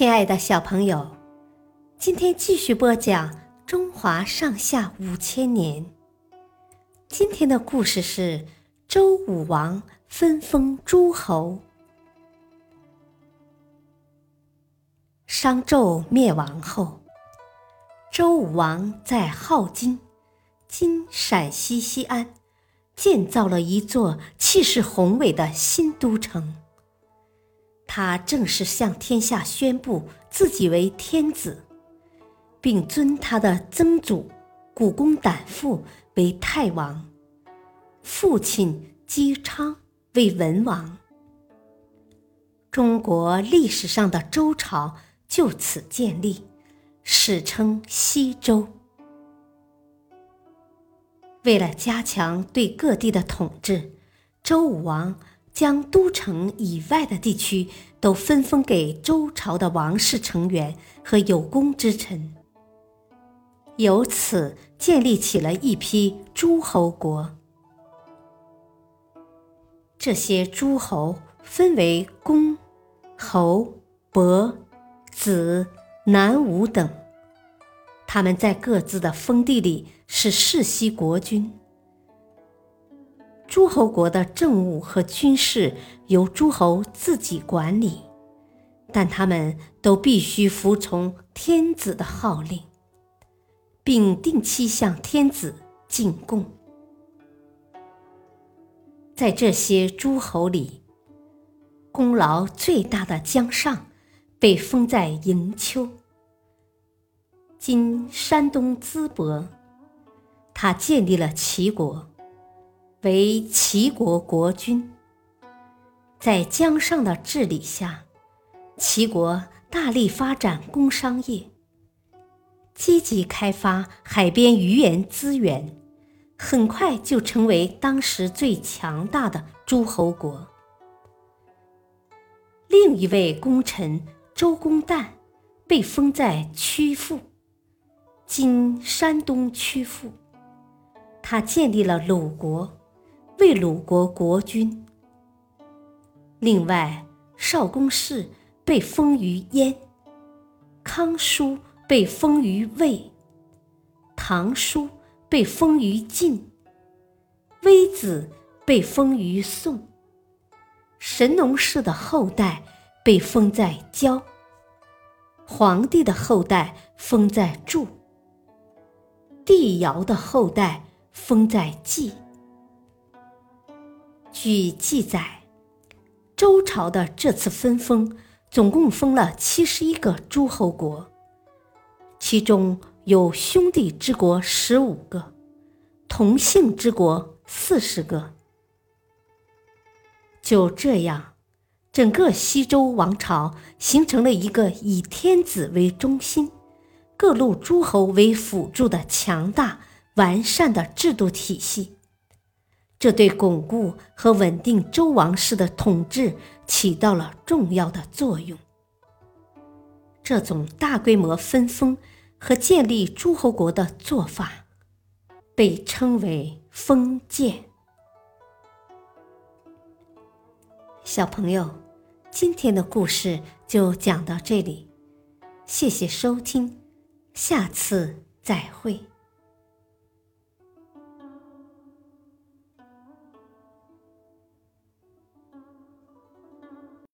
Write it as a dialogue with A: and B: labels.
A: 亲爱的小朋友，今天继续播讲《中华上下五千年》。今天的故事是周武王分封诸侯。商纣灭亡后，周武王在镐京（今陕西西安）建造了一座气势宏伟的新都城。他正式向天下宣布自己为天子，并尊他的曾祖古公胆父为太王，父亲姬昌为文王。中国历史上的周朝就此建立，史称西周。为了加强对各地的统治，周武王。将都城以外的地区都分封给周朝的王室成员和有功之臣，由此建立起了一批诸侯国。这些诸侯分为公、侯、伯、子、南吴等，他们在各自的封地里是世袭国君。诸侯国的政务和军事由诸侯自己管理，但他们都必须服从天子的号令，并定期向天子进贡。在这些诸侯里，功劳最大的姜尚被封在营丘（今山东淄博），他建立了齐国。为齐国国君，在姜尚的治理下，齐国大力发展工商业，积极开发海边渔盐资源，很快就成为当时最强大的诸侯国。另一位功臣周公旦被封在曲阜（今山东曲阜），他建立了鲁国。为鲁国国君。另外，少公氏被封于燕，康叔被封于魏，唐叔被封于晋，微子被封于宋，神农氏的后代被封在焦，黄帝的后代封在祝，帝尧的后代封在季。据记载，周朝的这次分封总共封了七十一个诸侯国，其中有兄弟之国十五个，同姓之国四十个。就这样，整个西周王朝形成了一个以天子为中心、各路诸侯为辅助的强大完善的制度体系。这对巩固和稳定周王室的统治起到了重要的作用。这种大规模分封和建立诸侯国的做法，被称为封建。小朋友，今天的故事就讲到这里，谢谢收听，下次再会。